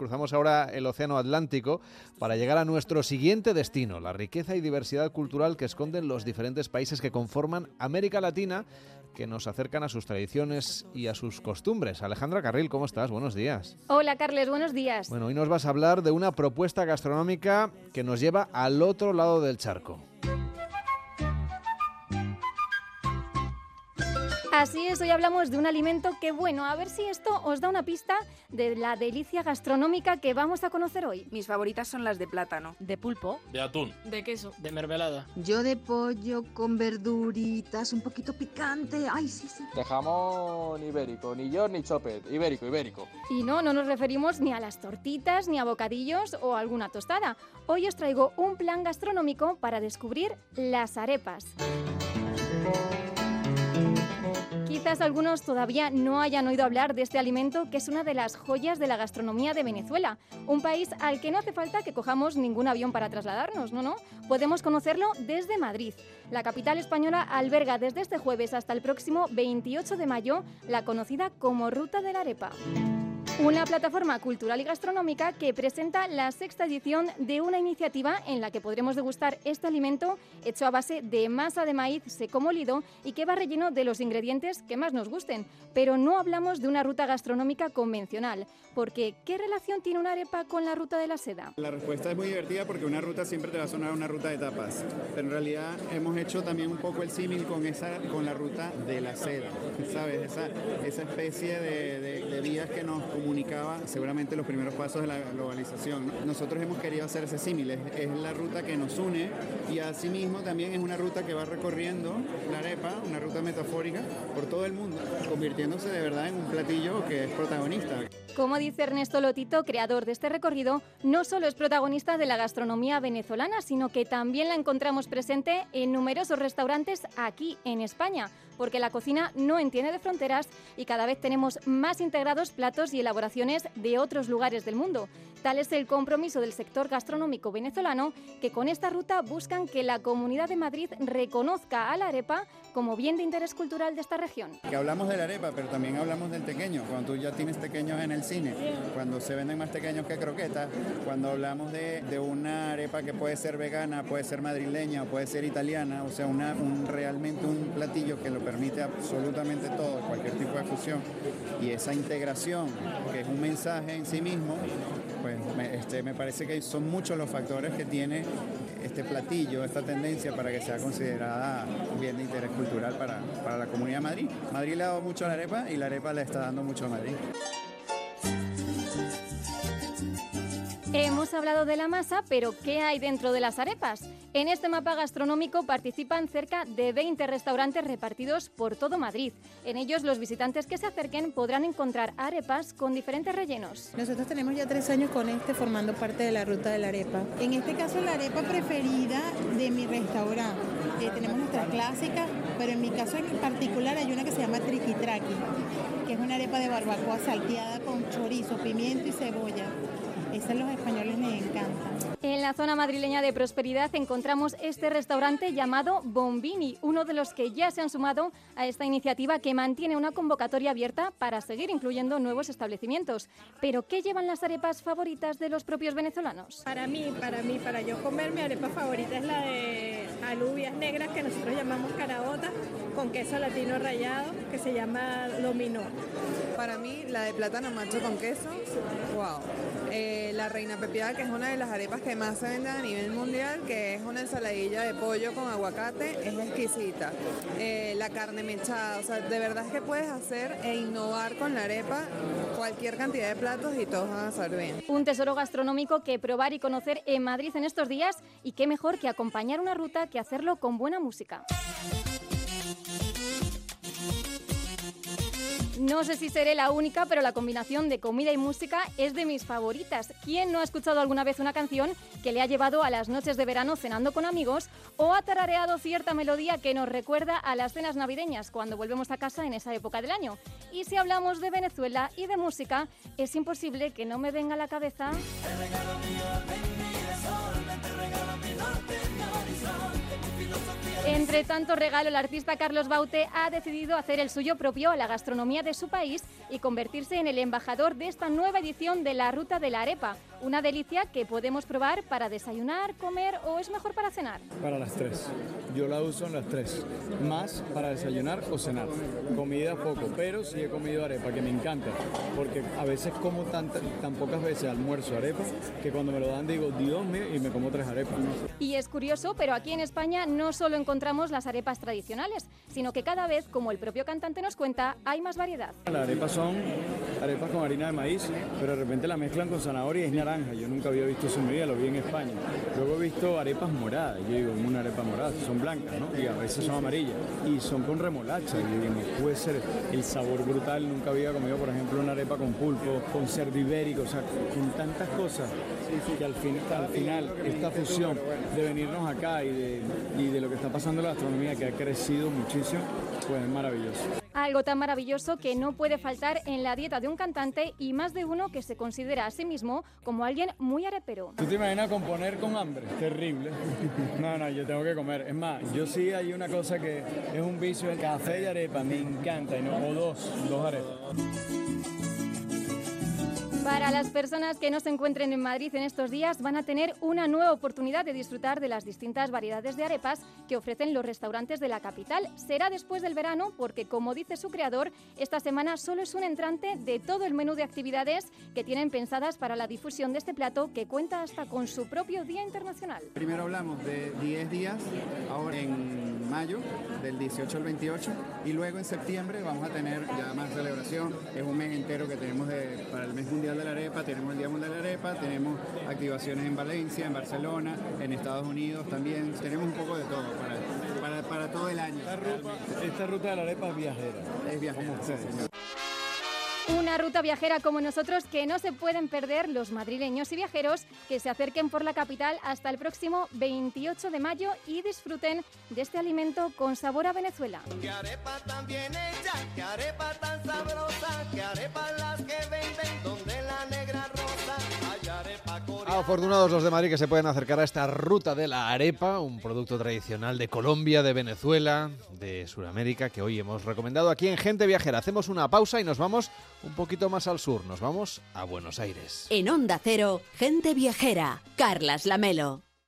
cruzamos ahora el Océano Atlántico para llegar a nuestro siguiente destino, la riqueza y diversidad cultural que esconden los diferentes países que conforman América Latina, que nos acercan a sus tradiciones y a sus costumbres. Alejandra Carril, ¿cómo estás? Buenos días. Hola, Carles, buenos días. Bueno, hoy nos vas a hablar de una propuesta gastronómica que nos lleva al otro lado del charco. Así es, hoy hablamos de un alimento que, bueno, a ver si esto os da una pista de la delicia gastronómica que vamos a conocer hoy. Mis favoritas son las de plátano. De pulpo. De atún. De queso. De mermelada. Yo de pollo con verduritas, un poquito picante. Ay, sí, sí. De jamón ibérico, ni yo ni chopet. Ibérico, ibérico. Y no, no nos referimos ni a las tortitas, ni a bocadillos o alguna tostada. Hoy os traigo un plan gastronómico para descubrir las arepas. Quizás algunos todavía no hayan oído hablar de este alimento que es una de las joyas de la gastronomía de Venezuela, un país al que no hace falta que cojamos ningún avión para trasladarnos, no, no, podemos conocerlo desde Madrid. La capital española alberga desde este jueves hasta el próximo 28 de mayo la conocida como Ruta de la Arepa. Una plataforma cultural y gastronómica que presenta la sexta edición de una iniciativa en la que podremos degustar este alimento hecho a base de masa de maíz seco molido y que va relleno de los ingredientes que más nos gusten. Pero no hablamos de una ruta gastronómica convencional, porque ¿qué relación tiene una arepa con la ruta de la seda? La respuesta es muy divertida porque una ruta siempre te va a sonar una ruta de tapas, pero en realidad hemos hecho también un poco el símil con, esa, con la ruta de la seda, ¿sabes? Esa, esa especie de, de, de vías que nos comunicaba seguramente los primeros pasos de la globalización. Nosotros hemos querido hacer ese símil, es, es, la ruta que nos une y asimismo también es una ruta que va recorriendo la arepa, una ruta metafórica por todo el mundo, convirtiéndose de verdad en un platillo que es protagonista. Como dice Ernesto Lotito, creador de este recorrido, no solo es protagonista de la gastronomía venezolana, sino que también la encontramos presente en numerosos restaurantes aquí en España, porque la cocina no entiende de fronteras y cada vez tenemos más integrados platos y elaboraciones de otros lugares del mundo. Tal es el compromiso del sector gastronómico venezolano que con esta ruta buscan que la Comunidad de Madrid reconozca a la arepa como bien de interés cultural de esta región. Que hablamos de la arepa, pero también hablamos del tequeño. Cuando tú ya tienes tequeños en el cine, cuando se venden más tequeños que croquetas, cuando hablamos de, de una arepa que puede ser vegana, puede ser madrileña, puede ser italiana, o sea, una, un, realmente un platillo que lo permite absolutamente todo, cualquier tipo de fusión, y esa integración, que es un mensaje en sí mismo, pues me, este, me parece que son muchos los factores que tiene este platillo, esta tendencia para que sea considerada bien de interés cultural para, para la Comunidad de Madrid. Madrid le ha dado mucho a la arepa y la arepa le está dando mucho a Madrid. Hemos hablado de la masa, pero ¿qué hay dentro de las arepas? En este mapa gastronómico participan cerca de 20 restaurantes repartidos por todo Madrid. En ellos los visitantes que se acerquen podrán encontrar arepas con diferentes rellenos. Nosotros tenemos ya tres años con este formando parte de la ruta de la arepa. En este caso la arepa preferida de mi restaurante. Eh, tenemos nuestra clásica, pero en mi caso en particular hay una que se llama triquitraqui, que es una arepa de barbacoa salteada con chorizo, pimiento y cebolla. Esa a los españoles les encanta. En la zona madrileña de Prosperidad encontramos este restaurante llamado Bombini, uno de los que ya se han sumado a esta iniciativa que mantiene una convocatoria abierta para seguir incluyendo nuevos establecimientos. Pero ¿qué llevan las arepas favoritas de los propios venezolanos? Para mí, para mí, para yo comer, mi arepa favorita es la de alubias negras que nosotros llamamos caraota con queso latino rallado que se llama dominó. Para mí, la de plátano macho con queso, wow. Eh, la reina pepiada, que es una de las arepas que más se venden a nivel mundial, que es una ensaladilla de pollo con aguacate, es exquisita. Eh, la carne mechada, o sea, de verdad es que puedes hacer e innovar con la arepa cualquier cantidad de platos y todos van a salir bien. Un tesoro gastronómico que probar y conocer en Madrid en estos días y qué mejor que acompañar una ruta que hacerlo con buena música. No sé si seré la única, pero la combinación de comida y música es de mis favoritas. ¿Quién no ha escuchado alguna vez una canción que le ha llevado a las noches de verano cenando con amigos o ha tarareado cierta melodía que nos recuerda a las cenas navideñas cuando volvemos a casa en esa época del año? Y si hablamos de Venezuela y de música, es imposible que no me venga a la cabeza... Entre tanto regalo, el artista Carlos Baute ha decidido hacer el suyo propio a la gastronomía de su país y convertirse en el embajador de esta nueva edición de la Ruta de la Arepa, una delicia que podemos probar para desayunar, comer o es mejor para cenar. Para las tres. Yo la uso en las tres. Más para desayunar o cenar. Comida poco, pero sí he comido arepa, que me encanta. Porque a veces como tan, tan pocas veces almuerzo arepa que cuando me lo dan digo, Dios mío, y me como tres arepas. Y es curioso, pero aquí en España no solo encontramos las arepas tradicionales, sino que cada vez, como el propio cantante nos cuenta, hay más variedad. Las arepas son arepas con harina de maíz, pero de repente la mezclan con zanahoria y es naranja. Yo nunca había visto eso en mi vida, lo vi en España. Luego he visto arepas moradas, yo digo, una arepa morada, son blancas, ¿no? Y a veces son amarillas. Y son con remolacha, digo, puede ser el sabor brutal. Nunca había comido, por ejemplo, una arepa con pulpo, con cerdo ibérico, o sea, con tantas cosas que al, fin, al final esta fusión de venirnos acá y de, y de lo que está pasando en la gastronomía, que ha crecido muchísimo, pues es maravilloso. Algo tan maravilloso que no puede faltar en la dieta de un cantante y más de uno que se considera a sí mismo como alguien muy arepero. ¿Tú te imaginas componer con hambre? Terrible. No, no, yo tengo que comer. Es más, yo sí hay una cosa que es un vicio, el café y arepa, me encanta, y no, o dos, dos arepas. Para las personas que no se encuentren en Madrid en estos días, van a tener una nueva oportunidad de disfrutar de las distintas variedades de arepas que ofrecen los restaurantes de la capital. Será después del verano porque, como dice su creador, esta semana solo es un entrante de todo el menú de actividades que tienen pensadas para la difusión de este plato que cuenta hasta con su propio Día Internacional. Primero hablamos de 10 días, ahora en mayo, del 18 al 28, y luego en septiembre vamos a tener ya más celebración. Es un mes entero que tenemos de- para el mes mundial de la arepa, tenemos el Día Mundial de la Arepa, tenemos activaciones en Valencia, en Barcelona, en Estados Unidos también. Tenemos un poco de todo para, para, para todo el año. Esta ruta, esta ruta de la arepa es viajera. Es viajera, sí, señor. Una ruta viajera como nosotros que no se pueden perder los madrileños y viajeros que se acerquen por la capital hasta el próximo 28 de mayo y disfruten de este alimento con sabor a Venezuela. Afortunados los de Madrid que se pueden acercar a esta ruta de la arepa, un producto tradicional de Colombia, de Venezuela, de Sudamérica, que hoy hemos recomendado aquí en Gente Viajera. Hacemos una pausa y nos vamos un poquito más al sur, nos vamos a Buenos Aires. En Onda Cero, gente viajera. Carlas Lamelo.